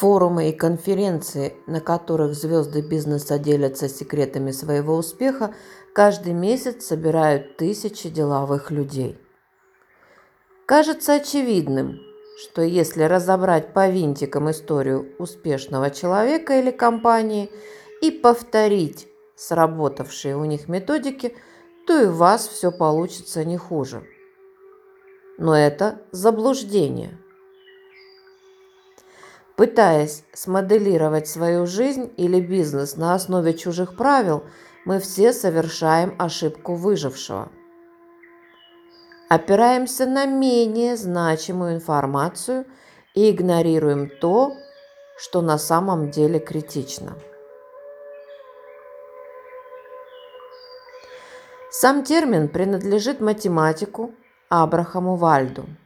Форумы и конференции, на которых звезды бизнеса делятся секретами своего успеха, каждый месяц собирают тысячи деловых людей. Кажется очевидным, что если разобрать по винтикам историю успешного человека или компании и повторить сработавшие у них методики, то и у вас все получится не хуже. Но это заблуждение – Пытаясь смоделировать свою жизнь или бизнес на основе чужих правил, мы все совершаем ошибку выжившего. Опираемся на менее значимую информацию и игнорируем то, что на самом деле критично. Сам термин принадлежит математику Абрахаму Вальду –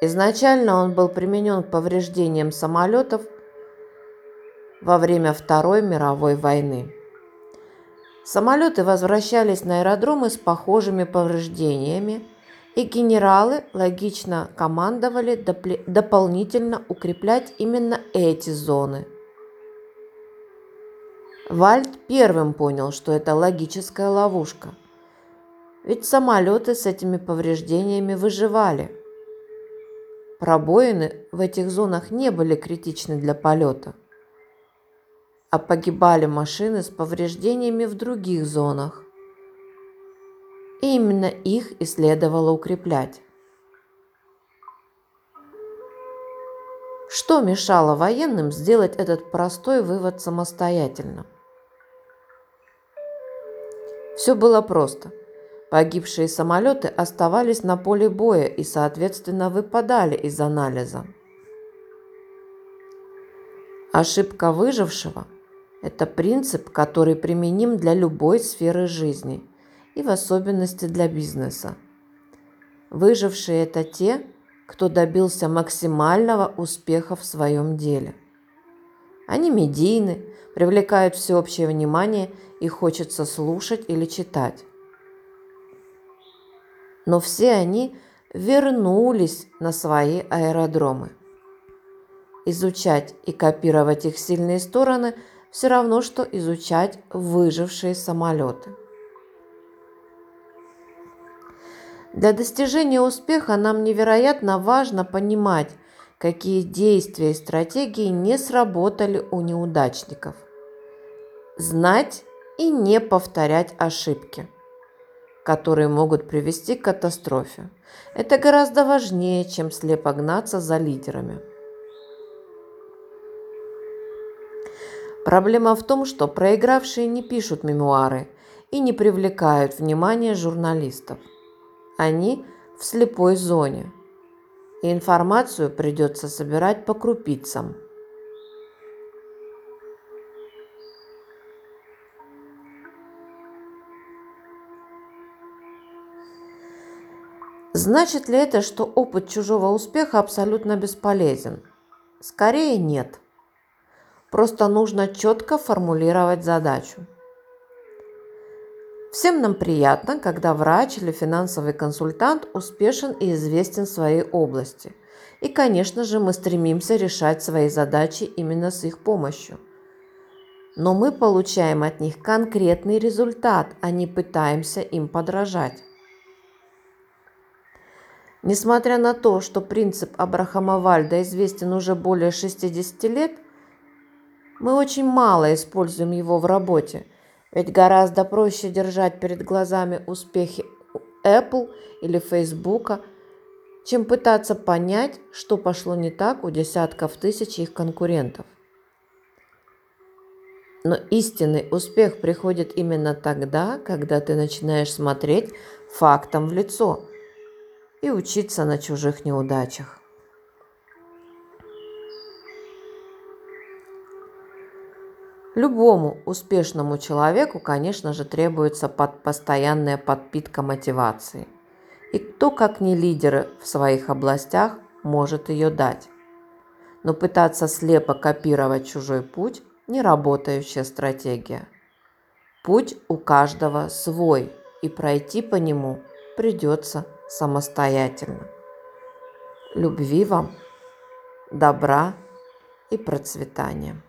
Изначально он был применен к повреждениям самолетов во время Второй мировой войны. Самолеты возвращались на аэродромы с похожими повреждениями, и генералы логично командовали доп- дополнительно укреплять именно эти зоны. Вальд первым понял, что это логическая ловушка. Ведь самолеты с этими повреждениями выживали – Пробоины в этих зонах не были критичны для полета, а погибали машины с повреждениями в других зонах. И именно их и следовало укреплять. Что мешало военным сделать этот простой вывод самостоятельно? Все было просто – Погибшие самолеты оставались на поле боя и, соответственно, выпадали из анализа. Ошибка выжившего – это принцип, который применим для любой сферы жизни и в особенности для бизнеса. Выжившие – это те, кто добился максимального успеха в своем деле. Они медийны, привлекают всеобщее внимание и хочется слушать или читать но все они вернулись на свои аэродромы. Изучать и копировать их сильные стороны все равно, что изучать выжившие самолеты. Для достижения успеха нам невероятно важно понимать, какие действия и стратегии не сработали у неудачников. Знать и не повторять ошибки – которые могут привести к катастрофе. Это гораздо важнее, чем слепо гнаться за лидерами. Проблема в том, что проигравшие не пишут мемуары и не привлекают внимание журналистов. Они в слепой зоне, и информацию придется собирать по крупицам – Значит ли это, что опыт чужого успеха абсолютно бесполезен? Скорее нет. Просто нужно четко формулировать задачу. Всем нам приятно, когда врач или финансовый консультант успешен и известен в своей области. И, конечно же, мы стремимся решать свои задачи именно с их помощью. Но мы получаем от них конкретный результат, а не пытаемся им подражать. Несмотря на то, что принцип Абрахама Вальда известен уже более 60 лет, мы очень мало используем его в работе, ведь гораздо проще держать перед глазами успехи Apple или Facebook, чем пытаться понять, что пошло не так у десятков тысяч их конкурентов. Но истинный успех приходит именно тогда, когда ты начинаешь смотреть фактом в лицо – и учиться на чужих неудачах. Любому успешному человеку, конечно же, требуется под постоянная подпитка мотивации. И кто, как не лидеры в своих областях, может ее дать. Но пытаться слепо копировать чужой путь – не работающая стратегия. Путь у каждого свой, и пройти по нему придется самостоятельно. Любви вам, добра и процветания.